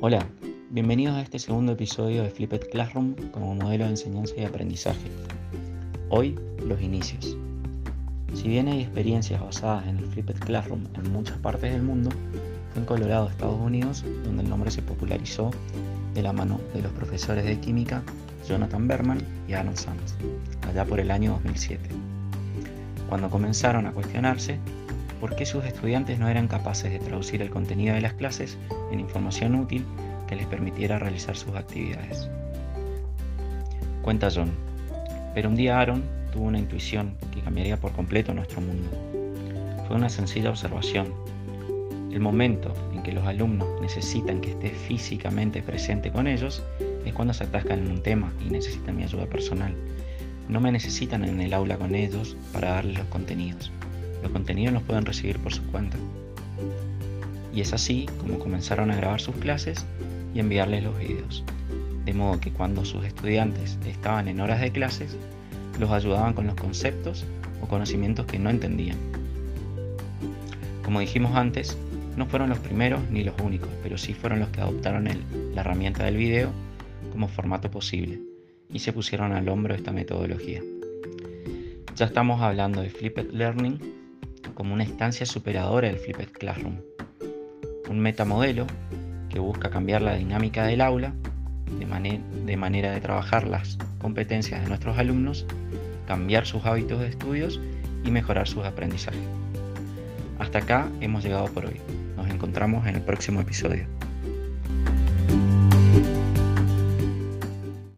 Hola, bienvenidos a este segundo episodio de Flipped Classroom como modelo de enseñanza y aprendizaje. Hoy, los inicios. Si bien hay experiencias basadas en el Flipped Classroom en muchas partes del mundo, fue en Colorado, Estados Unidos, donde el nombre se popularizó de la mano de los profesores de química Jonathan Berman y Aaron Sands, allá por el año 2007, cuando comenzaron a cuestionarse por qué sus estudiantes no eran capaces de traducir el contenido de las clases en información útil que les permitiera realizar sus actividades. Cuenta John, pero un día Aaron tuvo una intuición que cambiaría por completo nuestro mundo. Fue una sencilla observación. El momento en que los alumnos necesitan que esté físicamente presente con ellos es cuando se atascan en un tema y necesitan mi ayuda personal. No me necesitan en el aula con ellos para darles los contenidos. Los contenidos los pueden recibir por su cuenta. Y es así como comenzaron a grabar sus clases y enviarles los videos. De modo que cuando sus estudiantes estaban en horas de clases, los ayudaban con los conceptos o conocimientos que no entendían. Como dijimos antes, no fueron los primeros ni los únicos, pero sí fueron los que adoptaron la herramienta del video como formato posible y se pusieron al hombro esta metodología. Ya estamos hablando de Flipped Learning como una instancia superadora del Flipped Classroom, un metamodelo que busca cambiar la dinámica del aula de, de manera de trabajar las competencias de nuestros alumnos, cambiar sus hábitos de estudios y mejorar sus aprendizajes. Hasta acá hemos llegado por hoy. Nos encontramos en el próximo episodio.